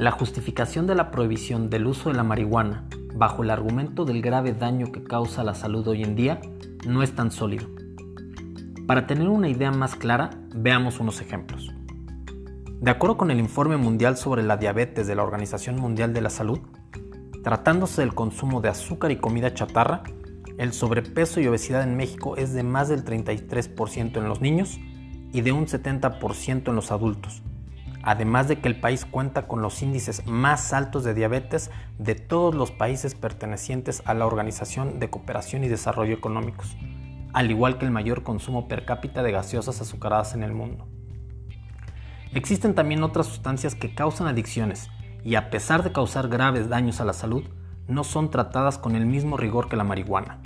La justificación de la prohibición del uso de la marihuana bajo el argumento del grave daño que causa la salud hoy en día no es tan sólido. Para tener una idea más clara, veamos unos ejemplos. De acuerdo con el Informe Mundial sobre la Diabetes de la Organización Mundial de la Salud, tratándose del consumo de azúcar y comida chatarra, el sobrepeso y obesidad en México es de más del 33% en los niños y de un 70% en los adultos, además de que el país cuenta con los índices más altos de diabetes de todos los países pertenecientes a la Organización de Cooperación y Desarrollo Económicos, al igual que el mayor consumo per cápita de gaseosas azucaradas en el mundo. Existen también otras sustancias que causan adicciones y a pesar de causar graves daños a la salud, no son tratadas con el mismo rigor que la marihuana.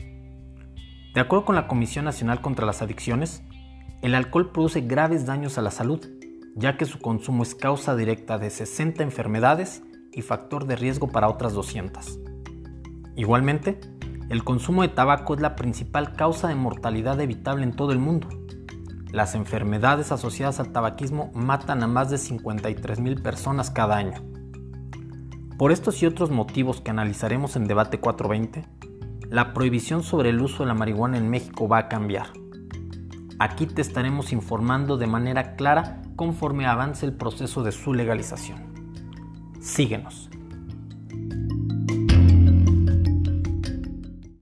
De acuerdo con la Comisión Nacional contra las Adicciones, el alcohol produce graves daños a la salud, ya que su consumo es causa directa de 60 enfermedades y factor de riesgo para otras 200. Igualmente, el consumo de tabaco es la principal causa de mortalidad evitable en todo el mundo. Las enfermedades asociadas al tabaquismo matan a más de 53.000 personas cada año. Por estos y otros motivos que analizaremos en Debate 420, la prohibición sobre el uso de la marihuana en México va a cambiar. Aquí te estaremos informando de manera clara conforme avance el proceso de su legalización. Síguenos.